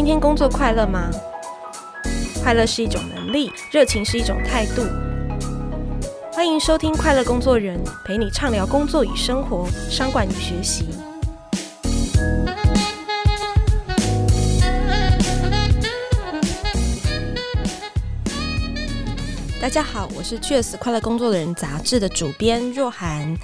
今天工作快乐吗？快乐是一种能力，热情是一种态度。欢迎收听《快乐工作人》，陪你畅聊工作与生活、商管与学习。大家好，我是《Cheers 快乐工作的人》杂志的主编若涵，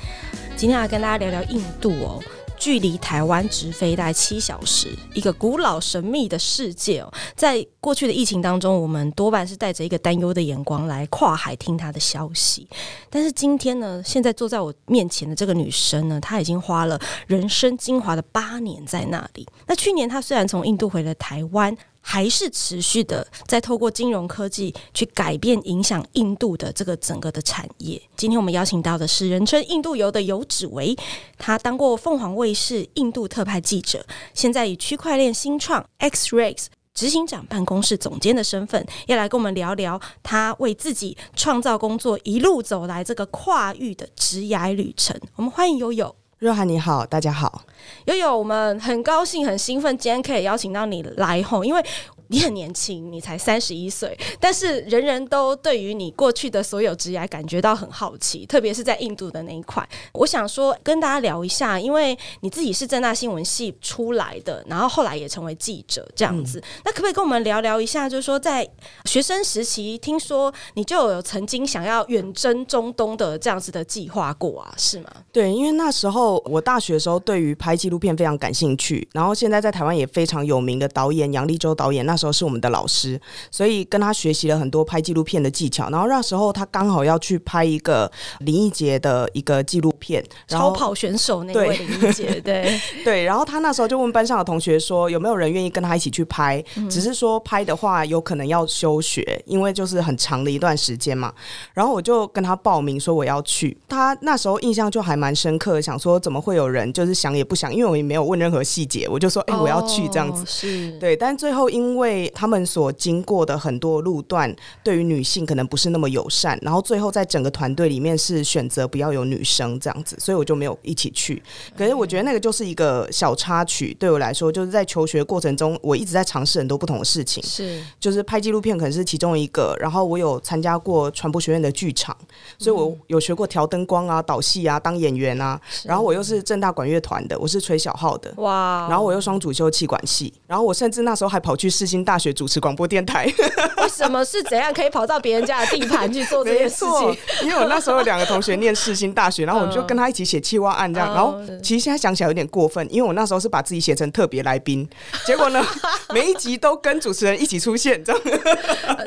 今天要跟大家聊聊印度哦。距离台湾直飞大概七小时，一个古老神秘的世界哦。在过去的疫情当中，我们多半是带着一个担忧的眼光来跨海听他的消息。但是今天呢，现在坐在我面前的这个女生呢，她已经花了人生精华的八年在那里。那去年她虽然从印度回了台湾。还是持续的在透过金融科技去改变、影响印度的这个整个的产业。今天我们邀请到的是人称“印度游”的游芷维，他当过凤凰卫视印度特派记者，现在以区块链新创 X Rays 执行长办公室总监的身份，要来跟我们聊聊他为自己创造工作一路走来这个跨域的职涯旅程。我们欢迎游游。若涵你好，大家好，悠悠，我们很高兴、很兴奋，今天可以邀请到你来吼，因为。你很年轻，你才三十一岁，但是人人都对于你过去的所有职业感觉到很好奇，特别是在印度的那一块。我想说跟大家聊一下，因为你自己是政大新闻系出来的，然后后来也成为记者这样子。嗯、那可不可以跟我们聊聊一下？就是说在学生时期，听说你就有曾经想要远征中东的这样子的计划过啊？是吗？对，因为那时候我大学的时候对于拍纪录片非常感兴趣，然后现在在台湾也非常有名的导演杨立洲导演那。那时候是我们的老师，所以跟他学习了很多拍纪录片的技巧。然后那时候他刚好要去拍一个林义杰的一个纪录片，超跑选手那位林义杰，对对。然后他那时候就问班上的同学说，有没有人愿意跟他一起去拍？嗯、只是说拍的话有可能要休学，因为就是很长的一段时间嘛。然后我就跟他报名说我要去。他那时候印象就还蛮深刻，想说怎么会有人就是想也不想，因为我也没有问任何细节，我就说哎、欸、我要去这样子。哦、是对，但最后因为。因为他们所经过的很多路段，对于女性可能不是那么友善，然后最后在整个团队里面是选择不要有女生这样子，所以我就没有一起去。可是我觉得那个就是一个小插曲，对我来说，就是在求学过程中，我一直在尝试很多不同的事情。是，就是拍纪录片可能是其中一个，然后我有参加过传播学院的剧场，所以我有学过调灯光啊、导戏啊、当演员啊。然后我又是正大管乐团的，我是吹小号的。哇！然后我又双主修气管系，然后我甚至那时候还跑去世新大学主持广播电台，为什么是怎样可以跑到别人家的地盘去做这件事情？因为我那时候有两个同学念世新大学，然后我们就跟他一起写企划案这样。然后其实现在想起来有点过分，因为我那时候是把自己写成特别来宾，结果呢，每一集都跟主持人一起出现这样。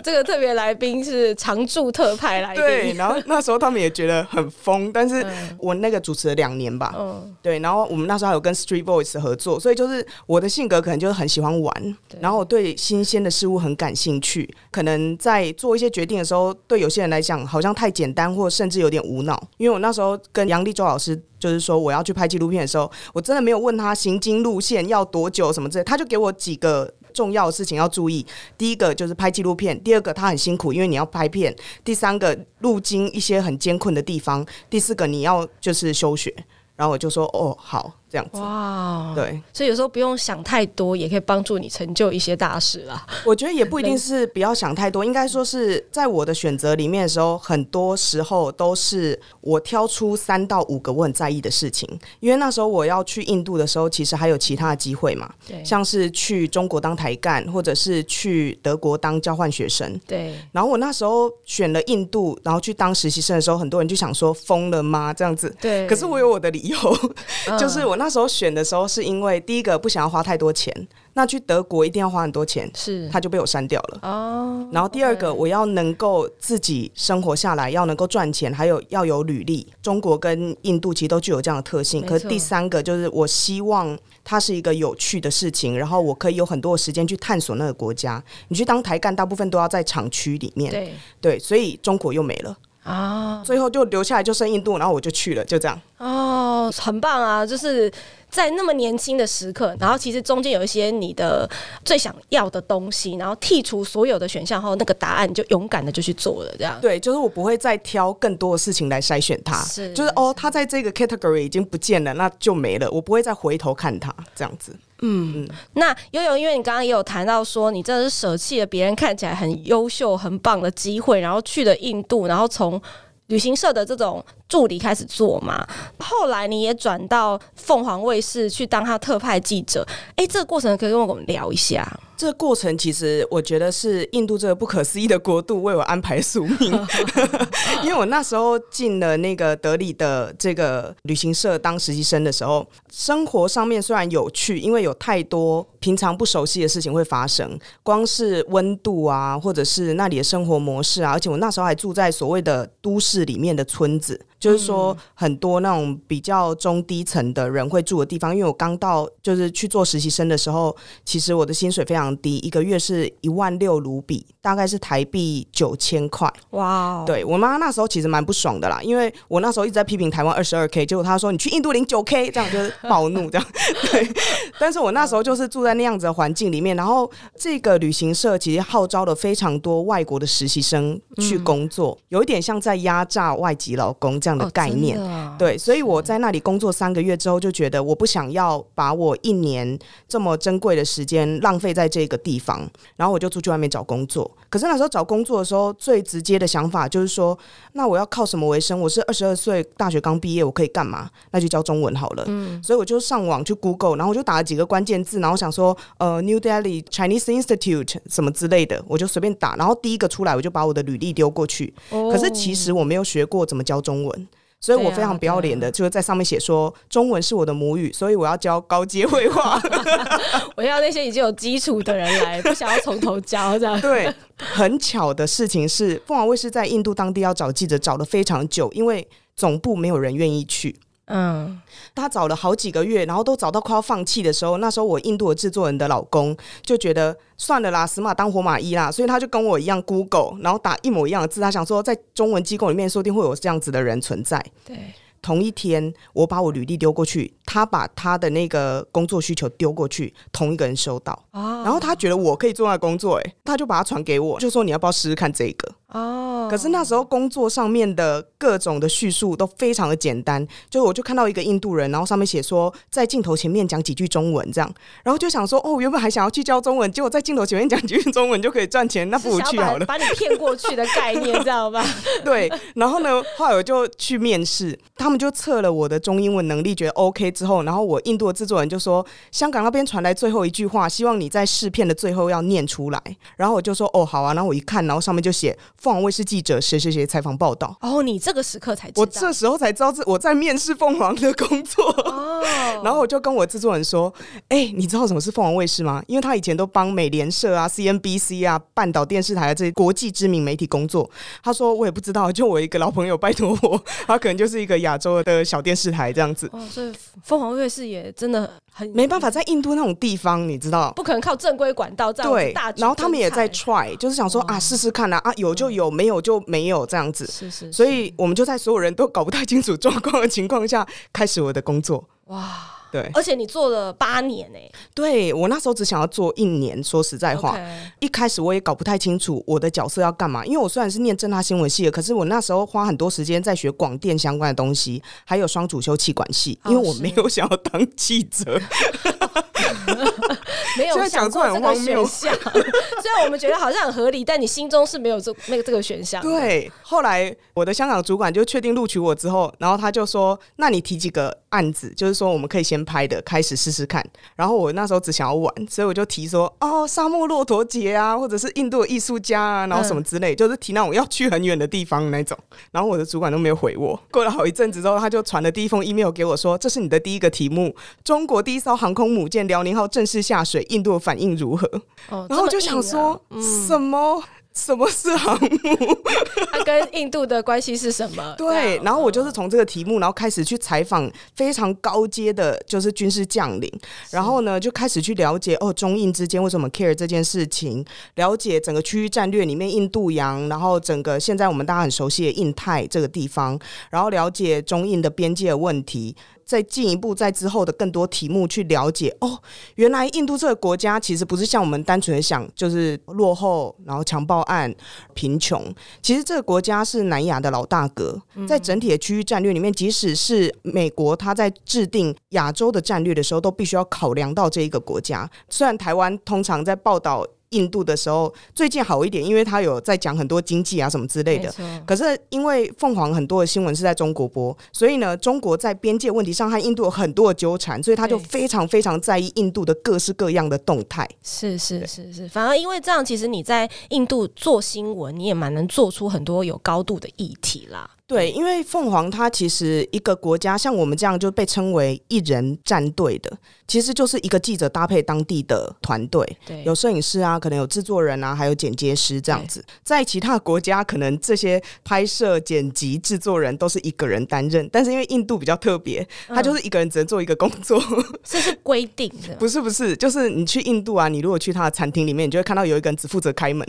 这个特别来宾是常驻特派来宾，对。然后那时候他们也觉得很疯，但是我那个主持了两年吧，对。然后我们那时候还有跟 Street Voice 合作，所以就是我的性格可能就是很喜欢玩，然后我对新鲜的事物很感兴趣，可能在做一些决定的时候，对有些人来讲好像太简单，或甚至有点无脑。因为我那时候跟杨力州老师，就是说我要去拍纪录片的时候，我真的没有问他行经路线要多久什么之类，他就给我几个重要的事情要注意。第一个就是拍纪录片，第二个他很辛苦，因为你要拍片，第三个路经一些很艰困的地方，第四个你要就是休学。然后我就说哦好。这样子哇，对，所以有时候不用想太多，也可以帮助你成就一些大事啦。我觉得也不一定是不要想太多，应该说是在我的选择里面的时候，很多时候都是我挑出三到五个我很在意的事情。因为那时候我要去印度的时候，其实还有其他的机会嘛，对，像是去中国当台干，或者是去德国当交换学生。对，然后我那时候选了印度，然后去当实习生的时候，很多人就想说疯了吗？这样子，对。可是我有我的理由，就是我。那时候选的时候，是因为第一个不想要花太多钱，那去德国一定要花很多钱，是，他就被我删掉了。哦，然后第二个，我要能够自己生活下来，要能够赚钱，还有要有履历。中国跟印度其实都具有这样的特性。可是第三个就是，我希望它是一个有趣的事情，然后我可以有很多的时间去探索那个国家。你去当台干，大部分都要在厂区里面，对对，所以中国又没了。啊，最后就留下来就剩印度，然后我就去了，就这样。哦，很棒啊！就是在那么年轻的时刻，然后其实中间有一些你的最想要的东西，然后剔除所有的选项后，那个答案就勇敢的就去做了，这样。对，就是我不会再挑更多的事情来筛选它，是，就是哦，它在这个 category 已经不见了，那就没了，我不会再回头看它，这样子。嗯，嗯，那悠悠，因为你刚刚也有谈到说，你真的是舍弃了别人看起来很优秀、很棒的机会，然后去了印度，然后从旅行社的这种助理开始做嘛。后来你也转到凤凰卫视去当他特派记者。哎，这个过程可以跟我们聊一下。这个过程其实我觉得是印度这个不可思议的国度为我安排宿命，因为我那时候进了那个德里的这个旅行社当实习生的时候，生活上面虽然有趣，因为有太多平常不熟悉的事情会发生，光是温度啊，或者是那里的生活模式啊，而且我那时候还住在所谓的都市里面的村子。就是说，很多那种比较中低层的人会住的地方，因为我刚到，就是去做实习生的时候，其实我的薪水非常低，一个月是一万六卢比，大概是台币九千块。哇 Wow！对我妈那时候其实蛮不爽的啦，因为我那时候一直在批评台湾二十二 K，结果她说你去印度领九 K，这样就是暴怒这样。对，但是我那时候就是住在那样子的环境里面，然后这个旅行社其实号召了非常多外国的实习生去工作，嗯、有一点像在压榨外籍劳工这样。这样的概念，哦、对，所以我在那里工作三个月之后，就觉得我不想要把我一年这么珍贵的时间浪费在这个地方，然后我就出去外面找工作。可是那时候找工作的时候，最直接的想法就是说，那我要靠什么为生？我是二十二岁，大学刚毕业，我可以干嘛？那就教中文好了。嗯，所以我就上网去 Google，然后我就打了几个关键字，然后想说，呃，New Delhi Chinese Institute 什么之类的，我就随便打，然后第一个出来，我就把我的履历丢过去。哦、可是其实我没有学过怎么教中文。所以我非常不要脸的，就是在上面写说中文是我的母语，所以我要教高阶绘画。我要那些已经有基础的人来，不想要从头教这样。对，很巧的事情是，凤凰卫视在印度当地要找记者找了非常久，因为总部没有人愿意去。嗯，他找了好几个月，然后都找到快要放弃的时候，那时候我印度的制作人的老公就觉得算了啦，死马当活马医啦，所以他就跟我一样 Google，然后打一模一样的字，他想说在中文机构里面说不定会有这样子的人存在。对，同一天我把我履历丢过去，他把他的那个工作需求丢过去，同一个人收到，啊、然后他觉得我可以做那工作，哎，他就把它传给我，就说你要不要试试看这个。哦，可是那时候工作上面的各种的叙述都非常的简单，就我就看到一个印度人，然后上面写说在镜头前面讲几句中文这样，然后就想说哦，原本还想要去教中文，结果在镜头前面讲几句中文就可以赚钱，那不如去好了，把，把你骗过去的概念，知道吧？对，然后呢，后来我就去面试，他们就测了我的中英文能力，觉得 OK 之后，然后我印度的制作人就说香港那边传来最后一句话，希望你在试片的最后要念出来，然后我就说哦好啊，然后我一看，然后上面就写。凤凰卫视记者谁谁谁采访报道哦，你这个时刻才知道，我这时候才知道我在面试凤凰的工作哦。然后我就跟我制作人说：“哎、欸，你知道什么是凤凰卫视吗？因为他以前都帮美联社啊、CNBC 啊、半岛电视台的这些国际知名媒体工作。”他说：“我也不知道，就我一个老朋友拜托我，他可能就是一个亚洲的小电视台这样子。”哦，所以凤凰卫视也真的很没办法在印度那种地方，你知道，不可能靠正规管道这样对。然后他们也在 try，就是想说、哦、啊，试试看啊，啊，有就有，没有就没有这样子。是是，是，所以我们就在所有人都搞不太清楚状况的情况下，开始我的工作。哇。对，而且你做了八年呢、欸。对，我那时候只想要做一年，说实在话.一开始我也搞不太清楚我的角色要干嘛。因为我虽然是念正大新闻系的，可是我那时候花很多时间在学广电相关的东西，还有双主修气管系，因为我没有想要当记者。没有想过这个选项，虽然我们觉得好像很合理，但你心中是没有这那个这个选项。对，后来我的香港主管就确定录取我之后，然后他就说：“那你提几个案子，就是说我们可以先拍的，开始试试看。”然后我那时候只想要玩，所以我就提说：“哦，沙漠骆驼节啊，或者是印度的艺术家啊，然后什么之类，嗯、就是提那种要去很远的地方那种。”然后我的主管都没有回我。过了好一阵子之后，他就传了第一封 email 给我说：“这是你的第一个题目，中国第一艘航空母舰辽宁号正式下水。”印度的反应如何？哦，然后我就想说，嗯、什么？什么是航母？它跟印度的关系是什么？对，然后我就是从这个题目，然后开始去采访非常高阶的，就是军事将领，然后呢，就开始去了解哦，中印之间为什么 care 这件事情，了解整个区域战略里面印度洋，然后整个现在我们大家很熟悉的印太这个地方，然后了解中印的边界问题。再进一步在之后的更多题目去了解哦，原来印度这个国家其实不是像我们单纯的想就是落后，然后强暴案、贫穷，其实这个国家是南亚的老大哥，在整体的区域战略里面，即使是美国他在制定亚洲的战略的时候，都必须要考量到这一个国家。虽然台湾通常在报道。印度的时候最近好一点，因为他有在讲很多经济啊什么之类的。可是因为凤凰很多的新闻是在中国播，所以呢，中国在边界问题上和印度有很多的纠缠，所以他就非常非常在意印度的各式各样的动态。是是是是，反而因为这样，其实你在印度做新闻，你也蛮能做出很多有高度的议题啦。对，因为凤凰它其实一个国家，像我们这样就被称为一人战队的，其实就是一个记者搭配当地的团队，对，有摄影师啊，可能有制作人啊，还有剪接师这样子。在其他国家，可能这些拍摄、剪辑、制作人都是一个人担任，但是因为印度比较特别，他就是一个人只能做一个工作，这是规定的。不是不是，就是你去印度啊，你如果去他的餐厅里面，你就会看到有一个人只负责开门，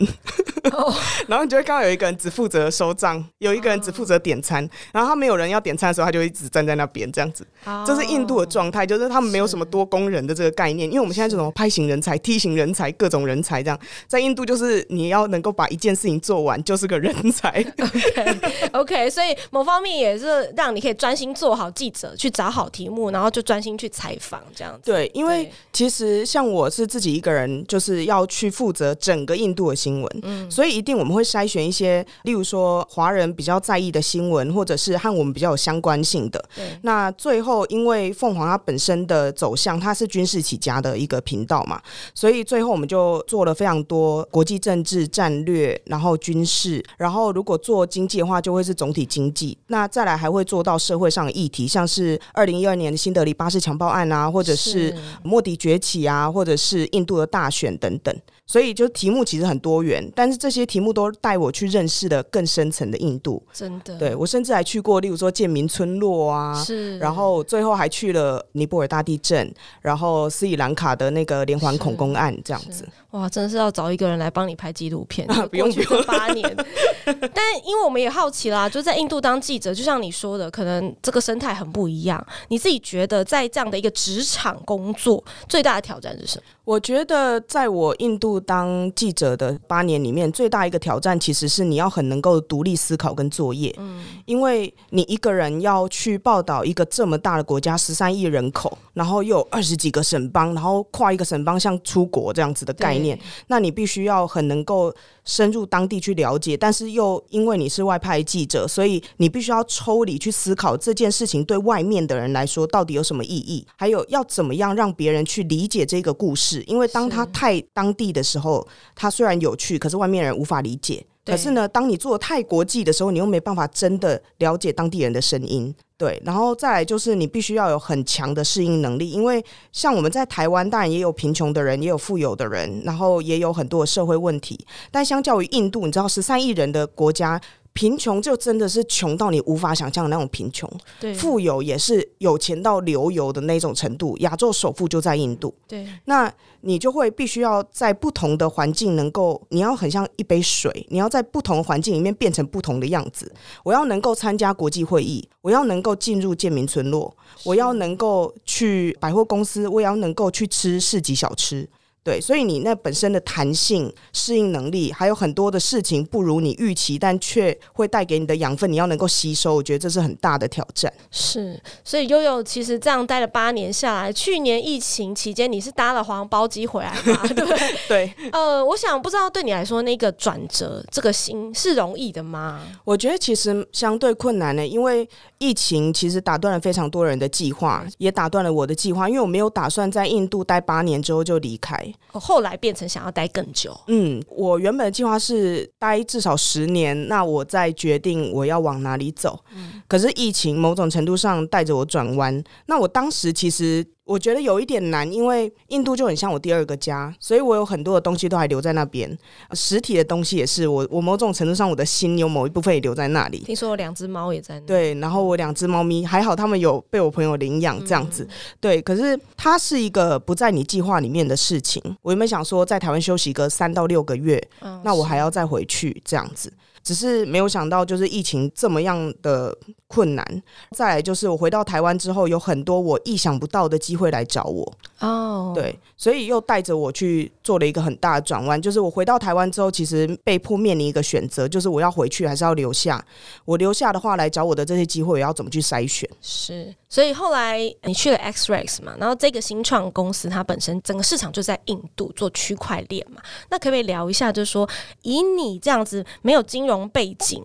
然后你就会看到有一个人只负责收账，有一个人只负责点。点餐，然后他没有人要点餐的时候，他就一直站在那边这样子。这是印度的状态，就是他们没有什么多工人的这个概念。因为我们现在这种拍型人才、梯型人才、各种人才这样，在印度就是你要能够把一件事情做完，就是个人才。OK OK，所以某方面也是让你可以专心做好记者，去找好题目，然后就专心去采访这样子。对，因为其实像我是自己一个人，就是要去负责整个印度的新闻，嗯，所以一定我们会筛选一些，例如说华人比较在意的新闻。新闻或者是和我们比较有相关性的，那最后因为凤凰它本身的走向，它是军事起家的一个频道嘛，所以最后我们就做了非常多国际政治战略，然后军事，然后如果做经济的话，就会是总体经济。那再来还会做到社会上的议题，像是二零一二年的新德里巴士强暴案啊，或者是莫迪崛起啊，或者是印度的大选等等。所以就题目其实很多元，但是这些题目都带我去认识了更深层的印度。真的，对，我甚至还去过，例如说建民村落啊，是，然后最后还去了尼泊尔大地震，然后斯里兰卡的那个连环恐攻案这样子。哇，真的是要找一个人来帮你拍纪录片，啊、不用去八年。但因为我们也好奇啦，就在印度当记者，就像你说的，可能这个生态很不一样。你自己觉得在这样的一个职场工作，最大的挑战是什么？我觉得在我印度当记者的八年里面，最大一个挑战其实是你要很能够独立思考跟作业。嗯，因为你一个人要去报道一个这么大的国家，十三亿人口，然后又有二十几个省邦，然后跨一个省邦像出国这样子的概念，那你必须要很能够深入当地去了解，但是又因为你是外派记者，所以你必须要抽离去思考这件事情对外面的人来说到底有什么意义，还有要怎么样让别人去理解这个故事。因为当他太当地的时候，它虽然有趣，可是外面人无法理解。可是呢，当你做太国际的时候，你又没办法真的了解当地人的声音。对，然后再来就是你必须要有很强的适应能力，因为像我们在台湾，当然也有贫穷的人，也有富有的人，然后也有很多的社会问题。但相较于印度，你知道十三亿人的国家。贫穷就真的是穷到你无法想象的那种贫穷，对，富有也是有钱到流油的那种程度。亚洲首富就在印度，对，那你就会必须要在不同的环境能够，你要很像一杯水，你要在不同的环境里面变成不同的样子。我要能够参加国际会议，我要能够进入建民村落，我要能够去百货公司，我也要能够去吃市集小吃。对，所以你那本身的弹性、适应能力，还有很多的事情不如你预期，但却会带给你的养分，你要能够吸收，我觉得这是很大的挑战。是，所以悠悠其实这样待了八年下来，去年疫情期间你是搭了黄包机回来吗？对？呃，我想不知道对你来说那个转折，这个心是容易的吗？我觉得其实相对困难呢，因为疫情其实打断了非常多人的计划，也打断了我的计划，因为我没有打算在印度待八年之后就离开。后来变成想要待更久。嗯，我原本的计划是待至少十年，那我再决定我要往哪里走。嗯，可是疫情某种程度上带着我转弯。那我当时其实。我觉得有一点难，因为印度就很像我第二个家，所以我有很多的东西都还留在那边，实体的东西也是。我我某种程度上，我的心有某一部分也留在那里。听说我两只猫也在那里。对，然后我两只猫咪还好，他们有被我朋友领养这样子。嗯、对，可是它是一个不在你计划里面的事情。我原本想说在台湾休息个三到六个月，嗯、那我还要再回去这样子。只是没有想到就是疫情这么样的困难。再来就是我回到台湾之后，有很多我意想不到的机会来找我哦，对，所以又带着我去做了一个很大的转弯。就是我回到台湾之后，其实被迫面临一个选择，就是我要回去还是要留下。我留下的话，来找我的这些机会，我要怎么去筛选？是，所以后来你去了 XREX 嘛，然后这个新创公司它本身整个市场就在印度做区块链嘛，那可不可以聊一下，就是说以你这样子没有金融背景，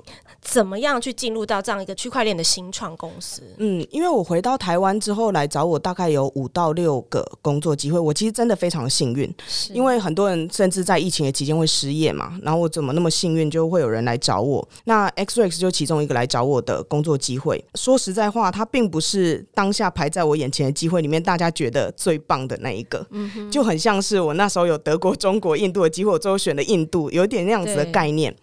怎么样去进入到这样一个区块链的新创公司？嗯，因为我回到台湾之后来找我，大概有五到六个工作机会。我其实真的非常幸运，因为很多人甚至在疫情的期间会失业嘛。然后我怎么那么幸运，就会有人来找我？那 XREX 就其中一个来找我的工作机会。说实在话，它并不是当下排在我眼前的机会里面，大家觉得最棒的那一个。嗯，就很像是我那时候有德国、中国、印度的机会，我最后选了印度，有点那样子的概念。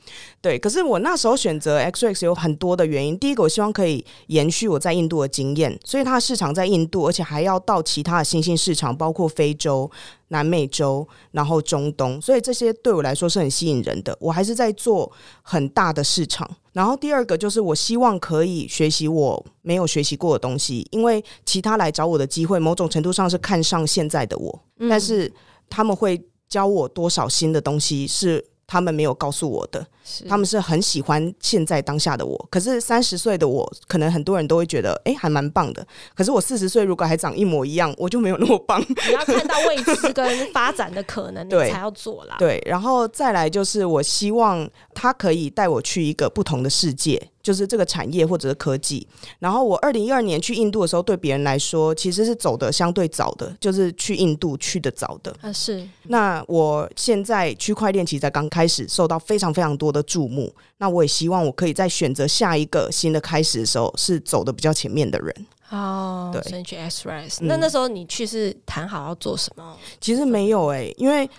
对，可是我那时候选择 XREX 有很多的原因。第一个，我希望可以延续我在印度的经验，所以它的市场在印度，而且还要到其他的新兴市场，包括非洲、南美洲，然后中东，所以这些对我来说是很吸引人的。我还是在做很大的市场。然后第二个就是，我希望可以学习我没有学习过的东西，因为其他来找我的机会，某种程度上是看上现在的我，嗯、但是他们会教我多少新的东西是。他们没有告诉我的，他们是很喜欢现在当下的我。可是三十岁的我，可能很多人都会觉得，哎，还蛮棒的。可是我四十岁如果还长一模一样，我就没有那么棒。你要看到未知跟发展的可能，你才要做啦。对，然后再来就是，我希望他可以带我去一个不同的世界。就是这个产业或者是科技，然后我二零一二年去印度的时候，对别人来说其实是走的相对早的，就是去印度去的早的。啊，是。那我现在区块链其实才刚开始受到非常非常多的注目，那我也希望我可以在选择下一个新的开始的时候，是走的比较前面的人。哦，对，所以去 X Rise、嗯。那那时候你去是谈好要做什么？其实没有哎、欸，因为。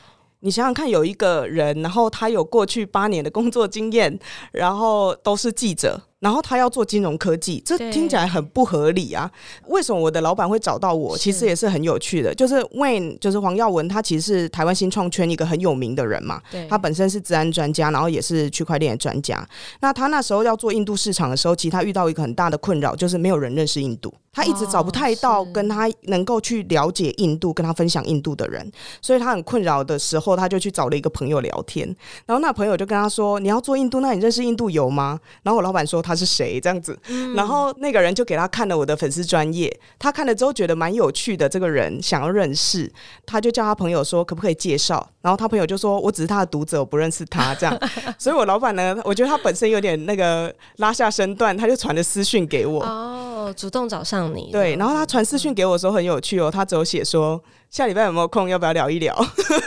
你想想看，有一个人，然后他有过去八年的工作经验，然后都是记者。然后他要做金融科技，这听起来很不合理啊！为什么我的老板会找到我？其实也是很有趣的。就是 Wayne，就是黄耀文，他其实是台湾新创圈一个很有名的人嘛。对他本身是治安专家，然后也是区块链的专家。那他那时候要做印度市场的时候，其实他遇到一个很大的困扰，就是没有人认识印度。他一直找不太到跟他能够去了解印度、跟他分享印度的人，所以他很困扰的时候，他就去找了一个朋友聊天。然后那朋友就跟他说：“你要做印度，那你认识印度游吗？”然后我老板说他。他是谁？这样子，然后那个人就给他看了我的粉丝专业，他看了之后觉得蛮有趣的，这个人想要认识，他就叫他朋友说可不可以介绍，然后他朋友就说我只是他的读者，我不认识他这样，所以我老板呢，我觉得他本身有点那个拉下身段，他就传了私讯给我，哦，主动找上你，对，然后他传私讯给我的时候很有趣哦，他只有写说。下礼拜有没有空？要不要聊一聊？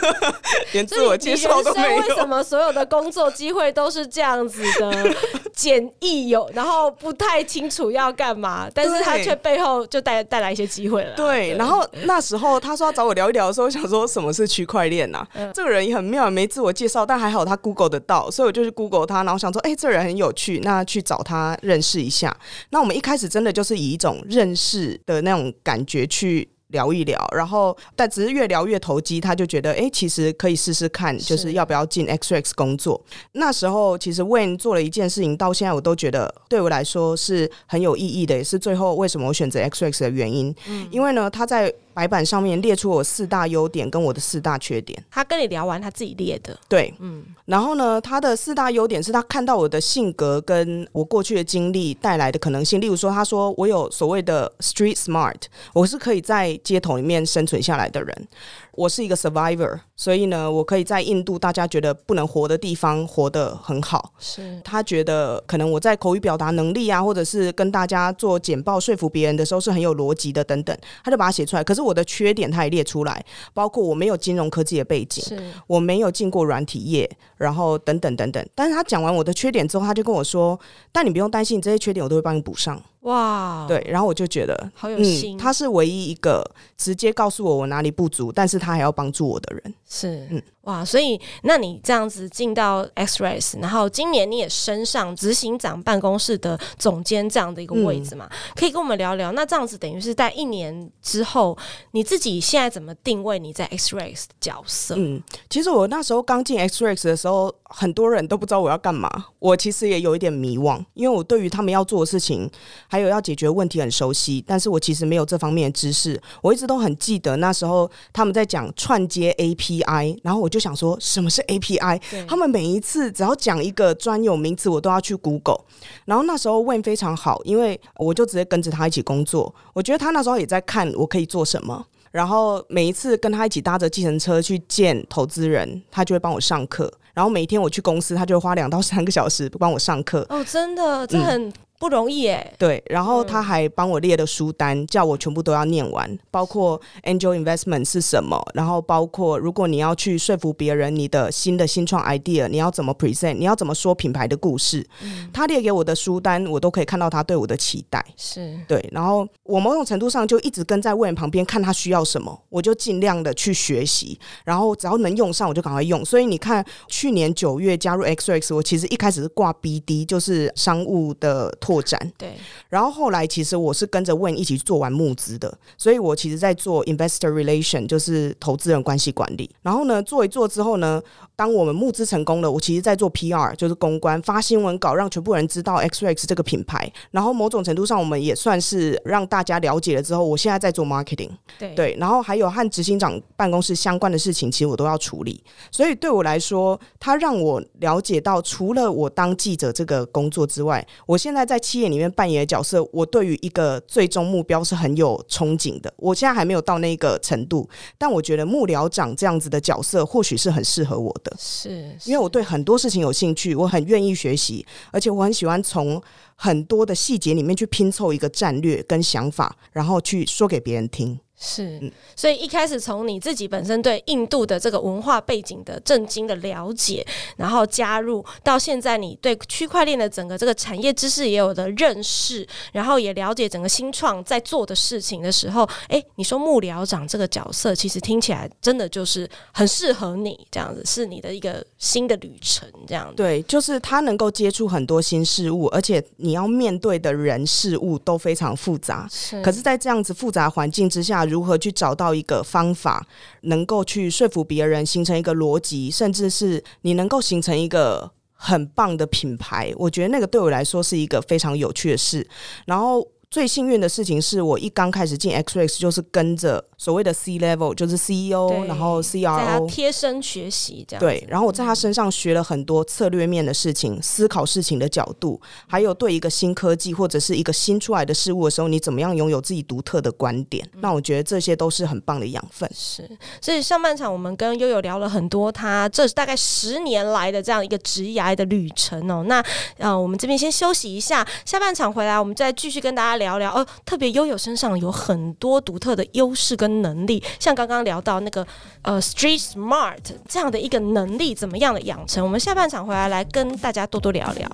连自我介绍都没有。为什么所有的工作机会都是这样子的简易有，然后不太清楚要干嘛，但是他却背后就带带来一些机会了。对，然后那时候他说要找我聊一聊的时候，我想说什么是区块链呐？嗯、这个人也很妙，没自我介绍，但还好他 Google 得到，所以我就去 Google 他，然后想说，哎、欸，这个人很有趣，那去找他认识一下。那我们一开始真的就是以一种认识的那种感觉去。聊一聊，然后但只是越聊越投机，他就觉得哎，其实可以试试看，就是要不要进 XREX 工作。那时候其实 Wayne 做了一件事情，到现在我都觉得对我来说是很有意义的，也是最后为什么我选择 XREX 的原因。嗯，因为呢，他在。白板上面列出我四大优点跟我的四大缺点。他跟你聊完，他自己列的。对，嗯。然后呢，他的四大优点是他看到我的性格跟我过去的经历带来的可能性。例如说，他说我有所谓的 street smart，我是可以在街头里面生存下来的人。我是一个 survivor，所以呢，我可以在印度大家觉得不能活的地方活得很好。是他觉得可能我在口语表达能力啊，或者是跟大家做简报说服别人的时候是很有逻辑的等等，他就把它写出来。可是我的缺点他也列出来，包括我没有金融科技的背景，是我没有进过软体业，然后等等等等。但是他讲完我的缺点之后，他就跟我说：“但你不用担心，这些缺点我都会帮你补上。”哇，对，然后我就觉得好有心，嗯，他是唯一一个直接告诉我我哪里不足，但是他还要帮助我的人。是，嗯。哇，所以那你这样子进到 XREX，然后今年你也升上执行长办公室的总监这样的一个位置嘛？嗯、可以跟我们聊聊。那这样子等于是在一年之后，你自己现在怎么定位你在 XREX 的角色？嗯，其实我那时候刚进 XREX 的时候，很多人都不知道我要干嘛。我其实也有一点迷惘，因为我对于他们要做的事情，还有要解决问题很熟悉，但是我其实没有这方面的知识。我一直都很记得那时候他们在讲串接 API，然后我就。就想说什么是 API？他们每一次只要讲一个专有名词，我都要去 Google。然后那时候 Wayne 非常好，因为我就直接跟着他一起工作。我觉得他那时候也在看我可以做什么。然后每一次跟他一起搭着计程车去见投资人，他就会帮我上课。然后每一天我去公司，他就会花两到三个小时帮我上课。哦，真的，这很。嗯不容易哎，对，然后他还帮我列了书单，叫我全部都要念完，包括 Angel Investment 是什么，然后包括如果你要去说服别人你的新的新创 idea，你要怎么 present，你要怎么说品牌的故事，嗯、他列给我的书单，我都可以看到他对我的期待，是。对，然后我某种程度上就一直跟在 Wayne 旁边看他需要什么，我就尽量的去学习，然后只要能用上我就赶快用，所以你看去年九月加入 XREX，我其实一开始是挂 BD，就是商务的。拓展对，然后后来其实我是跟着 Wayne 一起做完募资的，所以我其实在做 investor relation，就是投资人关系管理。然后呢，做一做之后呢，当我们募资成功了，我其实在做 PR，就是公关，发新闻稿，让全部人知道 XREX 这个品牌。然后某种程度上，我们也算是让大家了解了之后，我现在在做 marketing，对对。然后还有和执行长办公室相关的事情，其实我都要处理。所以对我来说，他让我了解到，除了我当记者这个工作之外，我现在在企业里面扮演的角色，我对于一个最终目标是很有憧憬的。我现在还没有到那个程度，但我觉得幕僚长这样子的角色或许是很适合我的。是，因为我对很多事情有兴趣，我很愿意学习，而且我很喜欢从很多的细节里面去拼凑一个战略跟想法，然后去说给别人听。是，所以一开始从你自己本身对印度的这个文化背景的震惊的了解，然后加入到现在，你对区块链的整个这个产业知识也有的认识，然后也了解整个新创在做的事情的时候，哎，你说幕僚长这个角色，其实听起来真的就是很适合你这样子，是你的一个新的旅程这样子。对，就是他能够接触很多新事物，而且你要面对的人事物都非常复杂。是，可是，在这样子复杂环境之下。如何去找到一个方法，能够去说服别人，形成一个逻辑，甚至是你能够形成一个很棒的品牌？我觉得那个对我来说是一个非常有趣的事。然后最幸运的事情是我一刚开始进 XREX 就是跟着。所谓的 C level 就是 CEO，然后 CRO 贴身学习这样。对，然后我在他身上学了很多策略面的事情，思考事情的角度，还有对一个新科技或者是一个新出来的事物的时候，你怎么样拥有自己独特的观点？嗯、那我觉得这些都是很棒的养分。是，所以上半场我们跟悠悠聊了很多，他这大概十年来的这样一个职涯的旅程哦。那呃，我们这边先休息一下，下半场回来我们再继续跟大家聊聊。哦，特别悠悠身上有很多独特的优势跟。能力，像刚刚聊到那个呃，Street Smart 这样的一个能力，怎么样的养成？我们下半场回来来跟大家多多聊聊。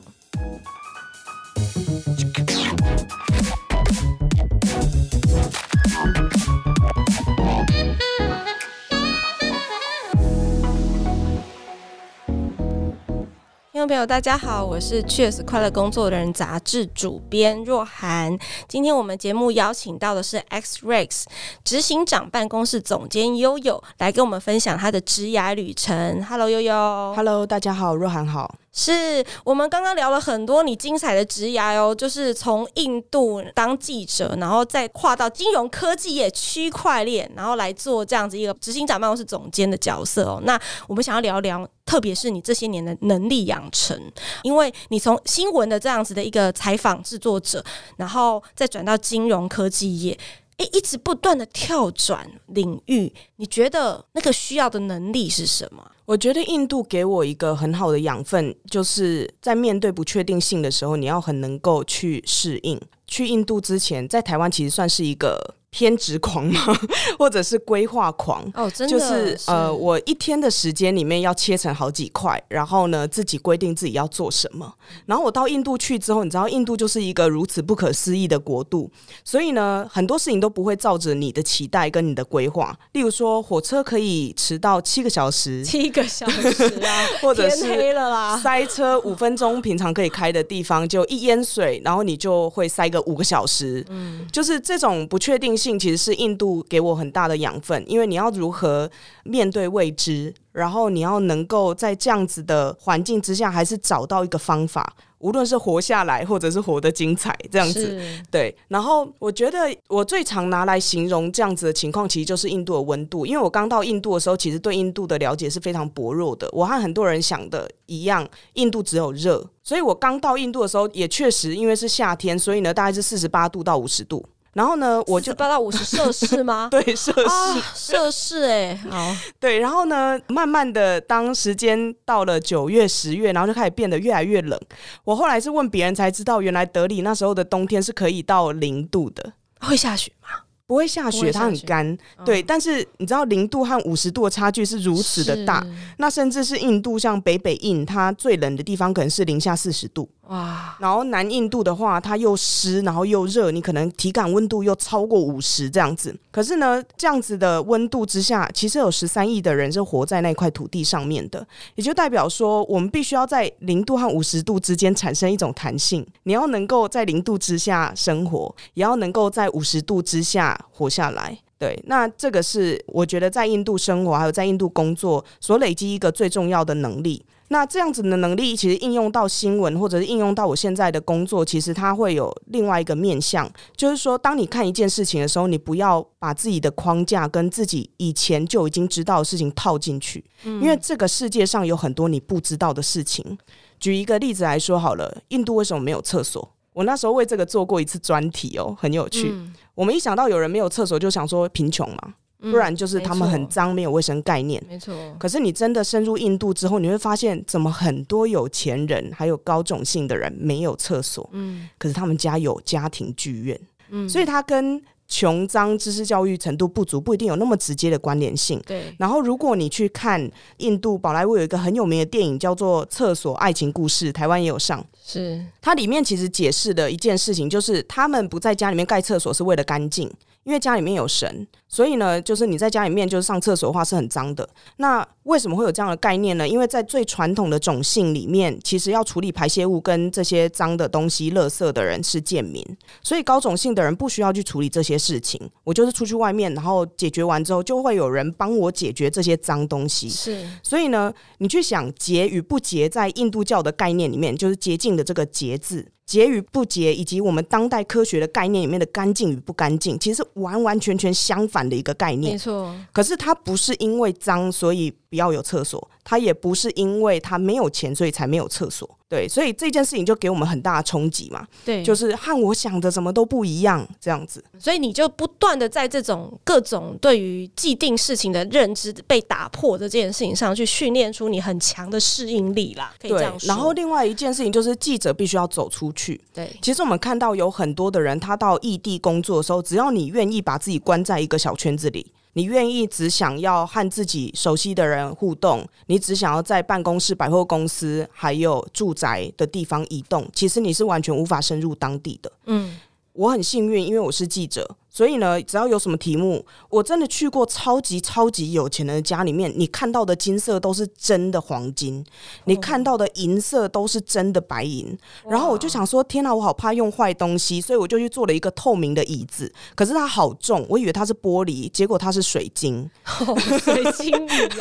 众朋友，大家好，我是 Cheers 快乐工作的人杂志主编若涵。今天我们节目邀请到的是 XREX 执行长办公室总监悠悠，来跟我们分享他的职涯旅程。Hello，悠悠。Hello，大家好，若涵好。是我们刚刚聊了很多你精彩的职涯哦，就是从印度当记者，然后再跨到金融科技业、区块链，然后来做这样子一个执行长办公室总监的角色哦。那我们想要聊聊，特别是你这些年的能力养成，因为你从新闻的这样子的一个采访制作者，然后再转到金融科技业。诶，一直不断的跳转领域，你觉得那个需要的能力是什么？我觉得印度给我一个很好的养分，就是在面对不确定性的时候，你要很能够去适应。去印度之前，在台湾其实算是一个偏执狂吗？或者是规划狂？哦，真的就是呃，我一天的时间里面要切成好几块，然后呢，自己规定自己要做什么。然后我到印度去之后，你知道印度就是一个如此不可思议的国度，所以呢，很多事情都不会照着你的期待跟你的规划。例如说，火车可以迟到七个小时，七个小时啊，或者是天黑了啦，塞车五分钟，平常可以开的地方就一淹水，然后你就会塞个五个小时。嗯，就是这种不确定性。性其实是印度给我很大的养分，因为你要如何面对未知，然后你要能够在这样子的环境之下，还是找到一个方法，无论是活下来，或者是活得精彩，这样子。对。然后我觉得我最常拿来形容这样子的情况，其实就是印度的温度。因为我刚到印度的时候，其实对印度的了解是非常薄弱的。我和很多人想的一样，印度只有热，所以我刚到印度的时候，也确实因为是夏天，所以呢，大概是四十八度到五十度。然后呢，我就48到五十 摄氏吗？对，摄氏摄氏哎，好对。然后呢，慢慢的，当时间到了九月、十月，然后就开始变得越来越冷。我后来是问别人才知道，原来德里那时候的冬天是可以到零度的。会下雪吗？不会下雪，它很干。对，但是你知道零度和五十度的差距是如此的大，那甚至是印度像北北印，它最冷的地方可能是零下四十度。哇，然后南印度的话，它又湿，然后又热，你可能体感温度又超过五十这样子。可是呢，这样子的温度之下，其实有十三亿的人是活在那块土地上面的，也就代表说，我们必须要在零度和五十度之间产生一种弹性。你要能够在零度之下生活，也要能够在五十度之下活下来。对，那这个是我觉得在印度生活还有在印度工作所累积一个最重要的能力。那这样子的能力，其实应用到新闻，或者是应用到我现在的工作，其实它会有另外一个面向，就是说，当你看一件事情的时候，你不要把自己的框架跟自己以前就已经知道的事情套进去，因为这个世界上有很多你不知道的事情。举一个例子来说好了，印度为什么没有厕所？我那时候为这个做过一次专题哦，很有趣。我们一想到有人没有厕所，就想说贫穷嘛。不然就是他们很脏，没有卫生概念。没错。可是你真的深入印度之后，你会发现，怎么很多有钱人还有高种姓的人没有厕所。嗯。可是他们家有家庭剧院。嗯。所以他跟穷脏、知识教育程度不足不一定有那么直接的关联性。对。然后，如果你去看印度宝莱坞有一个很有名的电影叫做《厕所爱情故事》，台湾也有上。是。它里面其实解释的一件事情，就是他们不在家里面盖厕所是为了干净。因为家里面有神，所以呢，就是你在家里面就是上厕所的话是很脏的。那为什么会有这样的概念呢？因为在最传统的种姓里面，其实要处理排泄物跟这些脏的东西、垃圾的人是贱民，所以高种姓的人不需要去处理这些事情。我就是出去外面，然后解决完之后，就会有人帮我解决这些脏东西。是，所以呢，你去想洁与不洁，在印度教的概念里面，就是洁净的这个洁字。洁与不洁，以及我们当代科学的概念里面的干净与不干净，其实完完全全相反的一个概念。没错，可是它不是因为脏，所以不要有厕所。他也不是因为他没有钱，所以才没有厕所。对，所以这件事情就给我们很大的冲击嘛。对，就是和我想的什么都不一样，这样子。所以你就不断的在这种各种对于既定事情的认知被打破的这件事情上去训练出你很强的适应力啦。可以这样说。对，然后另外一件事情就是记者必须要走出去。对，其实我们看到有很多的人，他到异地工作的时候，只要你愿意把自己关在一个小圈子里。你愿意只想要和自己熟悉的人互动，你只想要在办公室、百货公司还有住宅的地方移动，其实你是完全无法深入当地的。嗯，我很幸运，因为我是记者。所以呢，只要有什么题目，我真的去过超级超级有钱人的家里面，你看到的金色都是真的黄金，你看到的银色都是真的白银。然后我就想说，天哪，我好怕用坏东西，所以我就去做了一个透明的椅子。可是它好重，我以为它是玻璃，结果它是水晶。哦，水晶。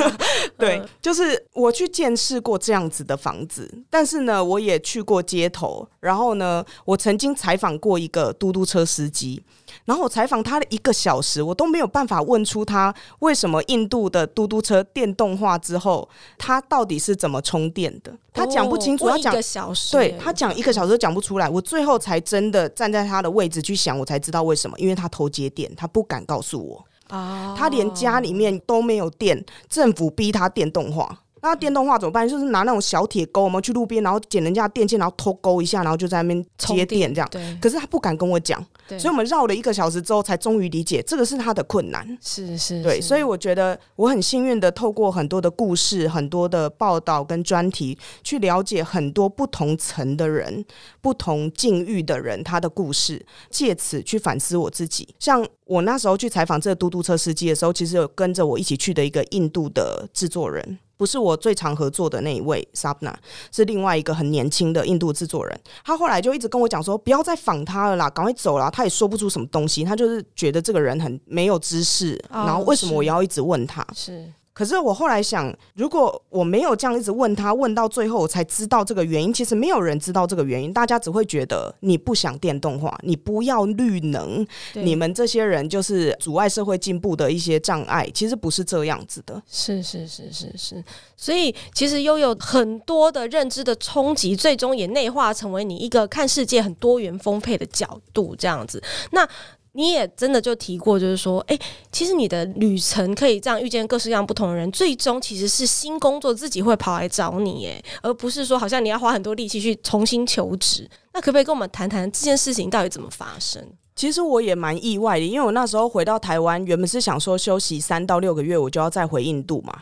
对，就是我去见识过这样子的房子，但是呢，我也去过街头，然后呢，我曾经采访过一个嘟嘟车司机。然后我采访他了一个小时，我都没有办法问出他为什么印度的嘟嘟车电动化之后，他到底是怎么充电的？他讲不清楚，他讲一个小时，对，他讲一个小时都讲不出来。我最后才真的站在他的位置去想，我才知道为什么，因为他偷接电，他不敢告诉我啊，他连家里面都没有电，政府逼他电动化。那电动化怎么办？就是拿那种小铁钩，我们去路边，然后捡人家电线，然后偷勾一下，然后就在那边接电这样。对。可是他不敢跟我讲，所以我们绕了一个小时之后，才终于理解这个是他的困难。是是。对，所以我觉得我很幸运的透过很多的故事、很多的报道跟专题，去了解很多不同层的人、不同境遇的人他的故事，借此去反思我自己。像我那时候去采访这个嘟嘟车司机的时候，其实有跟着我一起去的一个印度的制作人。不是我最常合作的那一位 Sabna，是另外一个很年轻的印度制作人。他后来就一直跟我讲说，不要再仿他了啦，赶快走啦。他也说不出什么东西，他就是觉得这个人很没有知识，哦、然后为什么我要一直问他？是。可是我后来想，如果我没有这样一直问他，问到最后我才知道这个原因，其实没有人知道这个原因，大家只会觉得你不想电动化，你不要绿能，你们这些人就是阻碍社会进步的一些障碍，其实不是这样子的。是是是是是，所以其实拥有很多的认知的冲击，最终也内化成为你一个看世界很多元丰沛的角度，这样子。那。你也真的就提过，就是说，哎、欸，其实你的旅程可以这样遇见各式各样不同的人，最终其实是新工作自己会跑来找你，哎，而不是说好像你要花很多力气去重新求职。那可不可以跟我们谈谈这件事情到底怎么发生？其实我也蛮意外的，因为我那时候回到台湾，原本是想说休息三到六个月，我就要再回印度嘛，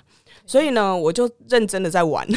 所以呢，我就认真的在玩。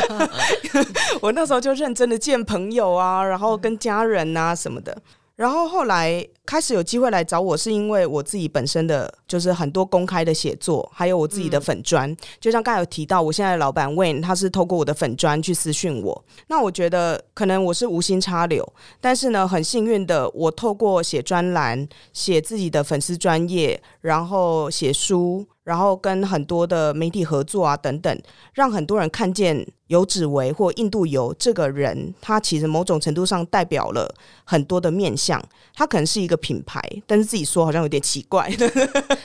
我那时候就认真的见朋友啊，然后跟家人啊什么的。然后后来开始有机会来找我，是因为我自己本身的就是很多公开的写作，还有我自己的粉砖。嗯、就像刚才有提到，我现在的老板 Wayne 他是透过我的粉砖去私讯我。那我觉得可能我是无心插柳，但是呢，很幸运的，我透过写专栏、写自己的粉丝专业，然后写书。然后跟很多的媒体合作啊，等等，让很多人看见游子维或印度游这个人，他其实某种程度上代表了很多的面相。他可能是一个品牌，但是自己说好像有点奇怪。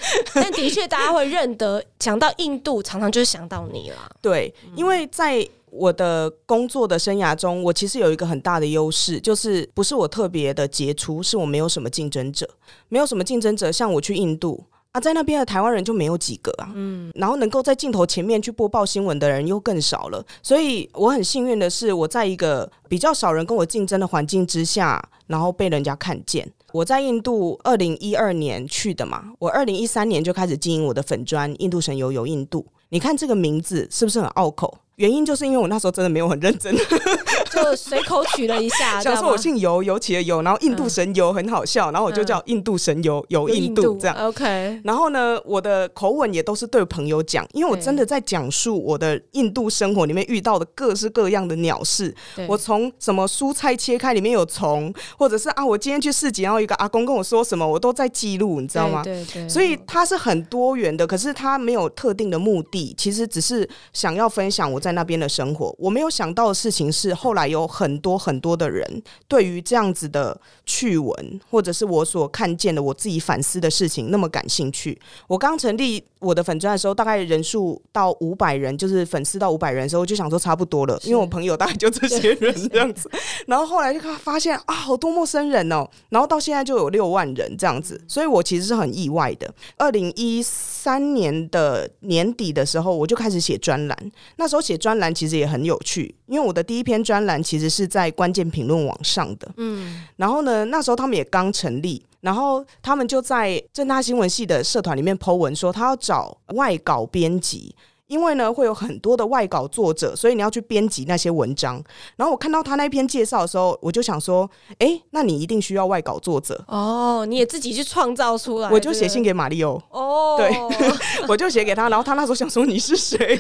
但的确，大家会认得，想到印度，常常就是想到你啦。对，因为在我的工作的生涯中，我其实有一个很大的优势，就是不是我特别的杰出，是我没有什么竞争者，没有什么竞争者。像我去印度。啊，在那边的台湾人就没有几个啊，嗯，然后能够在镜头前面去播报新闻的人又更少了，所以我很幸运的是，我在一个比较少人跟我竞争的环境之下，然后被人家看见。我在印度二零一二年去的嘛，我二零一三年就开始经营我的粉砖“印度神油油印度”。你看这个名字是不是很拗口？原因就是因为我那时候真的没有很认真，就随口取了一下，想说我姓游，游起的游，然后印度神游很好笑，然后我就叫印度神游游印度这样。OK，然后呢，我的口吻也都是对朋友讲，因为我真的在讲述我的印度生活里面遇到的各式各样的鸟事。我从什么蔬菜切开里面有虫，或者是啊，我今天去市集，然后一个阿公跟我说什么，我都在记录，你知道吗？对对。所以它是很多元的，可是它没有特定的目的，其实只是想要分享我。在那边的生活，我没有想到的事情是，后来有很多很多的人对于这样子的趣闻，或者是我所看见的我自己反思的事情那么感兴趣。我刚成立我的粉专的时候，大概人数到五百人，就是粉丝到五百人的时候，我就想说差不多了，因为我朋友大概就这些人这样子。然后后来就发现啊，好多陌生人哦，然后到现在就有六万人这样子，所以我其实是很意外的。二零一三年的年底的时候，我就开始写专栏，那时候写。专栏其实也很有趣，因为我的第一篇专栏其实是在关键评论网上的，嗯，然后呢，那时候他们也刚成立，然后他们就在正大新闻系的社团里面 po 文说，他要找外稿编辑。因为呢，会有很多的外稿作者，所以你要去编辑那些文章。然后我看到他那篇介绍的时候，我就想说，哎，那你一定需要外稿作者哦，你也自己去创造出来。我就写信给马利欧哦，对，我就写给他。然后他那时候想说，你是谁？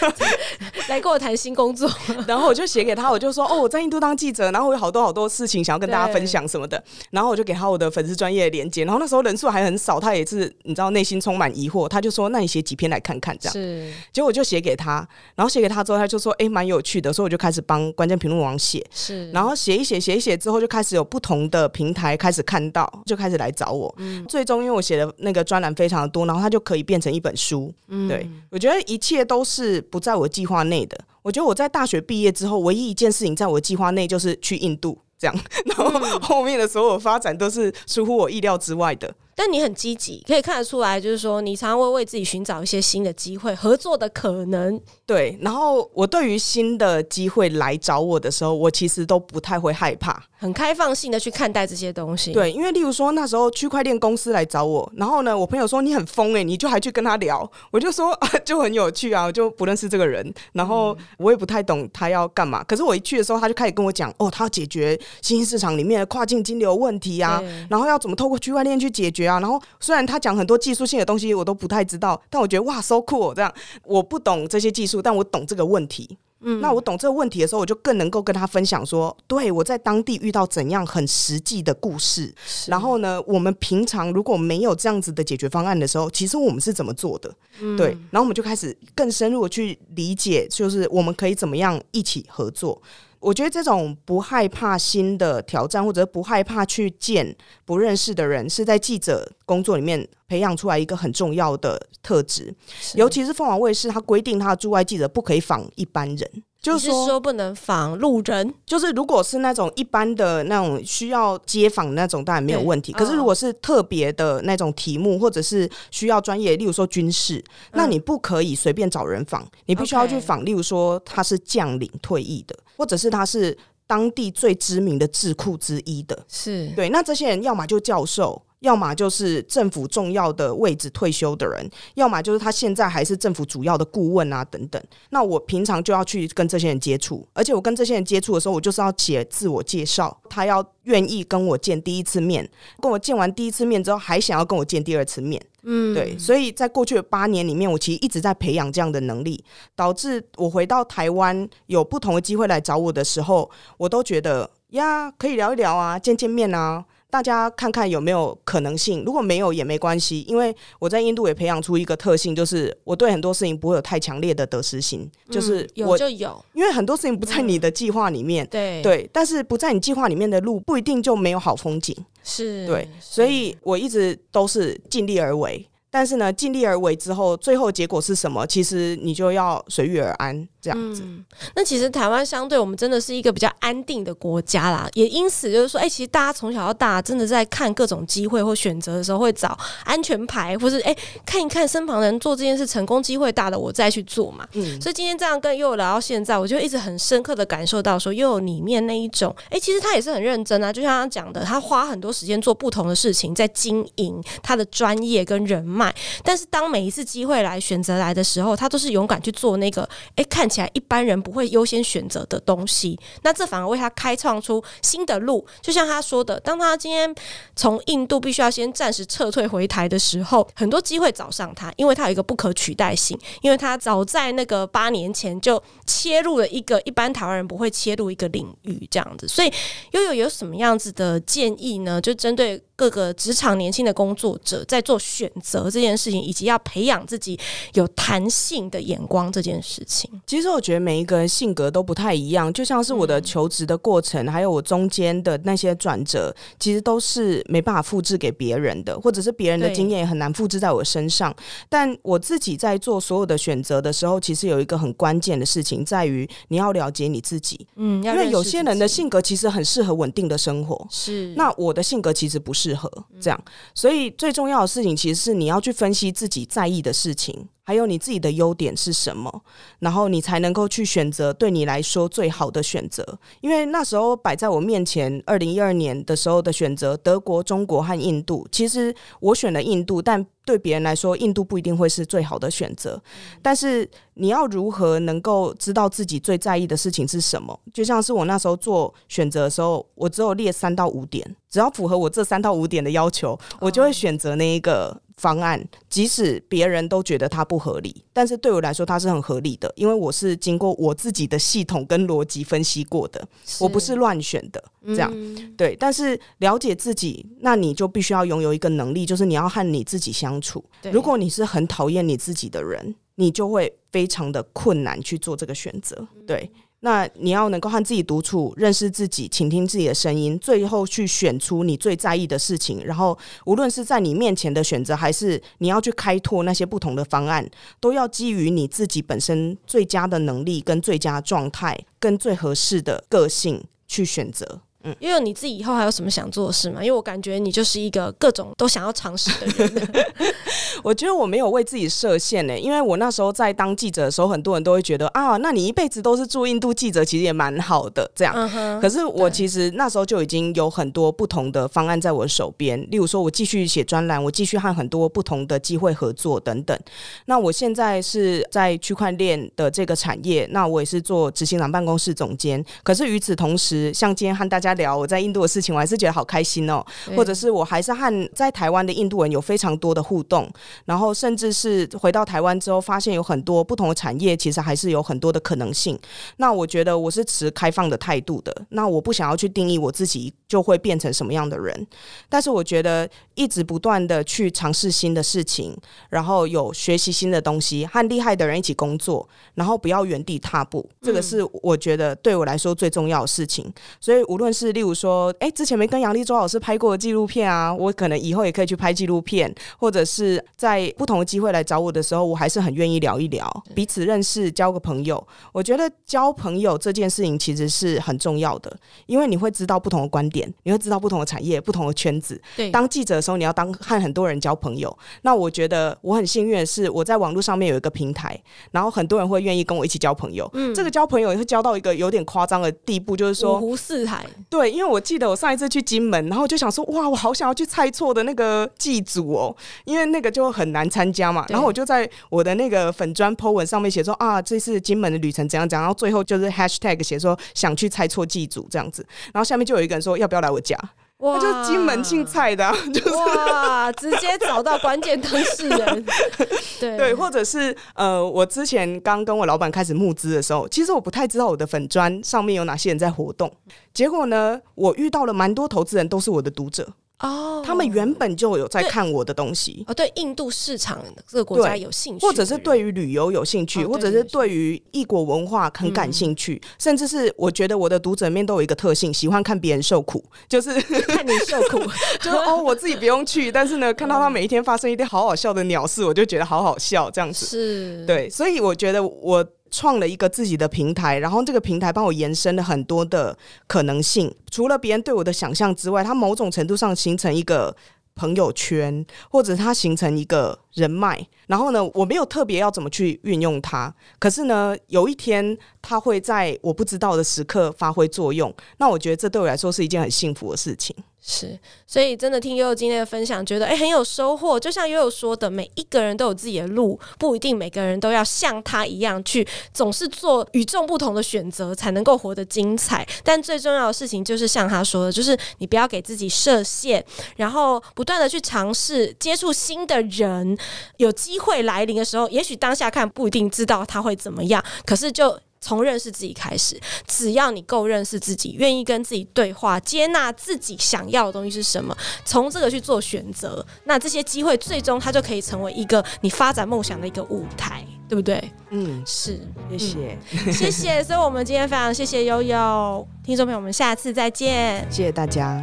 来跟我谈新工作。然后我就写给他，我就说，哦，我在印度当记者，然后我有好多好多事情想要跟大家分享什么的。然后我就给他我的粉丝专业的连接。然后那时候人数还很少，他也是你知道内心充满疑惑，他就说，那你写几篇来看看这样。是。结果我就写给他，然后写给他之后，他就说：“哎，蛮有趣的。”所以我就开始帮关键评论网写，是。然后写一写，写一写之后，就开始有不同的平台开始看到，就开始来找我。嗯。最终，因为我写的那个专栏非常的多，然后它就可以变成一本书。嗯。对，我觉得一切都是不在我计划内的。我觉得我在大学毕业之后，唯一一件事情在我计划内就是去印度，这样。然后后面的所有发展都是出乎我意料之外的。但你很积极，可以看得出来，就是说你常常会为自己寻找一些新的机会、合作的可能。对，然后我对于新的机会来找我的时候，我其实都不太会害怕，很开放性的去看待这些东西。对，因为例如说那时候区块链公司来找我，然后呢，我朋友说你很疯诶、欸，你就还去跟他聊，我就说啊，就很有趣啊，我就不认识这个人，然后我也不太懂他要干嘛。可是我一去的时候，他就开始跟我讲，哦，他要解决新兴市场里面的跨境金流问题啊，然后要怎么透过区块链去解决啊。然后虽然他讲很多技术性的东西，我都不太知道，但我觉得哇，so cool 这样。我不懂这些技术。但我懂这个问题，嗯，那我懂这个问题的时候，我就更能够跟他分享说，对我在当地遇到怎样很实际的故事。然后呢，我们平常如果没有这样子的解决方案的时候，其实我们是怎么做的？嗯，对。然后我们就开始更深入的去理解，就是我们可以怎么样一起合作。我觉得这种不害怕新的挑战，或者不害怕去见不认识的人，是在记者工作里面培养出来一个很重要的特质。尤其是凤凰卫视，它规定它的驻外记者不可以访一般人。就是说，不能访路人，就是如果是那种一般的那种需要街访那种，当然没有问题。可是如果是特别的那种题目，或者是需要专业，例如说军事，嗯、那你不可以随便找人访，你必须要去访。例如说他是将领退役的，或者是他是当地最知名的智库之一的，是对。那这些人要么就教授。要么就是政府重要的位置退休的人，要么就是他现在还是政府主要的顾问啊等等。那我平常就要去跟这些人接触，而且我跟这些人接触的时候，我就是要写自我介绍。他要愿意跟我见第一次面，跟我见完第一次面之后，还想要跟我见第二次面。嗯，对。所以在过去的八年里面，我其实一直在培养这样的能力，导致我回到台湾有不同的机会来找我的时候，我都觉得呀，可以聊一聊啊，见见面啊。大家看看有没有可能性，如果没有也没关系，因为我在印度也培养出一个特性，就是我对很多事情不会有太强烈的得失心，嗯、就是我有就有，因为很多事情不在你的计划里面，嗯、对对，但是不在你计划里面的路不一定就没有好风景，是对，所以我一直都是尽力而为。但是呢，尽力而为之后，最后结果是什么？其实你就要随遇而安这样子。嗯、那其实台湾相对我们真的是一个比较安定的国家啦，也因此就是说，哎、欸，其实大家从小到大真的在看各种机会或选择的时候，会找安全牌，或是哎、欸、看一看身旁人做这件事成功机会大的，我再去做嘛。嗯，所以今天这样跟 Yoyo 聊到现在，我就一直很深刻的感受到说，Yoyo 里面那一种，哎、欸，其实他也是很认真啊，就像他讲的，他花很多时间做不同的事情，在经营他的专业跟人脉，但是当当每一次机会来选择来的时候，他都是勇敢去做那个，哎，看起来一般人不会优先选择的东西。那这反而为他开创出新的路。就像他说的，当他今天从印度必须要先暂时撤退回台的时候，很多机会找上他，因为他有一个不可取代性，因为他早在那个八年前就切入了一个一般台湾人不会切入一个领域，这样子。所以悠悠有什么样子的建议呢？就针对。各个职场年轻的工作者在做选择这件事情，以及要培养自己有弹性的眼光这件事情，其实我觉得每一个人性格都不太一样。就像是我的求职的过程，嗯、还有我中间的那些转折，其实都是没办法复制给别人的，或者是别人的经验也很难复制在我身上。但我自己在做所有的选择的时候，其实有一个很关键的事情，在于你要了解你自己。嗯，因为有些人的性格其实很适合稳定的生活，是。那我的性格其实不适合这样，所以最重要的事情其实是你要去分析自己在意的事情。还有你自己的优点是什么，然后你才能够去选择对你来说最好的选择。因为那时候摆在我面前，二零一二年的时候的选择，德国、中国和印度。其实我选了印度，但对别人来说，印度不一定会是最好的选择。但是你要如何能够知道自己最在意的事情是什么？就像是我那时候做选择的时候，我只有列三到五点，只要符合我这三到五点的要求，我就会选择那一个。方案，即使别人都觉得它不合理，但是对我来说它是很合理的，因为我是经过我自己的系统跟逻辑分析过的，我不是乱选的，这样、嗯、对。但是了解自己，那你就必须要拥有一个能力，就是你要和你自己相处。如果你是很讨厌你自己的人，你就会非常的困难去做这个选择，对。那你要能够和自己独处，认识自己，倾听自己的声音，最后去选出你最在意的事情。然后，无论是在你面前的选择，还是你要去开拓那些不同的方案，都要基于你自己本身最佳的能力、跟最佳状态、跟最合适的个性去选择。嗯，因为你自己以后还有什么想做的事吗？因为我感觉你就是一个各种都想要尝试的人。我觉得我没有为自己设限呢、欸，因为我那时候在当记者的时候，很多人都会觉得啊，那你一辈子都是驻印度记者，其实也蛮好的这样。嗯、可是我其实那时候就已经有很多不同的方案在我手边，例如说我继续写专栏，我继续和很多不同的机会合作等等。那我现在是在区块链的这个产业，那我也是做执行长办公室总监。可是与此同时，像今天和大家聊我在印度的事情，我还是觉得好开心哦。或者是我还是和在台湾的印度人有非常多的互动。然后，甚至是回到台湾之后，发现有很多不同的产业，其实还是有很多的可能性。那我觉得我是持开放的态度的。那我不想要去定义我自己就会变成什么样的人，但是我觉得一直不断的去尝试新的事情，然后有学习新的东西，和厉害的人一起工作，然后不要原地踏步，这个是我觉得对我来说最重要的事情。所以无论是例如说，哎，之前没跟杨力州老师拍过的纪录片啊，我可能以后也可以去拍纪录片，或者是在不同的机会来找我的时候，我还是很愿意聊一聊，彼此认识，交个朋友。我觉得交朋友这件事情其实是很重要的，因为你会知道不同的观点，你会知道不同的产业、不同的圈子。对，当记者的时候，你要当和很多人交朋友。那我觉得我很幸运的是，我在网络上面有一个平台，然后很多人会愿意跟我一起交朋友。嗯，这个交朋友也会交到一个有点夸张的地步，就是说五湖四海。对，因为我记得我上一次去金门，然后就想说，哇，我好想要去猜错的那个祭祖哦，因为那个就很难参加嘛，然后我就在我的那个粉砖 po 文上面写说啊，这次金门的旅程怎样怎样，然后最后就是 hashtag 写说想去猜错祭祖这样子，然后下面就有一个人说要不要来我家，哇，他就是金门庆菜的，啊，就是哇，直接找到关键当事人，对。对，或者是呃，我之前刚跟我老板开始募资的时候，其实我不太知道我的粉砖上面有哪些人在活动，结果呢，我遇到了蛮多投资人都是我的读者。哦，oh, 他们原本就有在看我的东西，哦，对印度市场这个国家有兴趣，或者是对于旅游有兴趣，哦、或者是对于异国文化很感兴趣，嗯、甚至是我觉得我的读者面都有一个特性，喜欢看别人受苦，就是 看你受苦，就是哦，我自己不用去，但是呢，看到他每一天发生一点好好笑的鸟事，我就觉得好好笑，这样子。是。对，所以我觉得我。创了一个自己的平台，然后这个平台帮我延伸了很多的可能性。除了别人对我的想象之外，它某种程度上形成一个朋友圈，或者它形成一个人脉。然后呢，我没有特别要怎么去运用它，可是呢，有一天它会在我不知道的时刻发挥作用。那我觉得这对我来说是一件很幸福的事情。是，所以真的听悠悠今天的分享，觉得诶很有收获。就像悠悠说的，每一个人都有自己的路，不一定每个人都要像他一样去，总是做与众不同的选择，才能够活得精彩。但最重要的事情就是像他说的，就是你不要给自己设限，然后不断的去尝试接触新的人。有机会来临的时候，也许当下看不一定知道他会怎么样，可是就。从认识自己开始，只要你够认识自己，愿意跟自己对话，接纳自己想要的东西是什么，从这个去做选择，那这些机会最终它就可以成为一个你发展梦想的一个舞台，对不对？嗯，是，谢谢，嗯、谢谢。所以，我们今天非常谢谢悠悠，听众朋友们，下次再见，谢谢大家。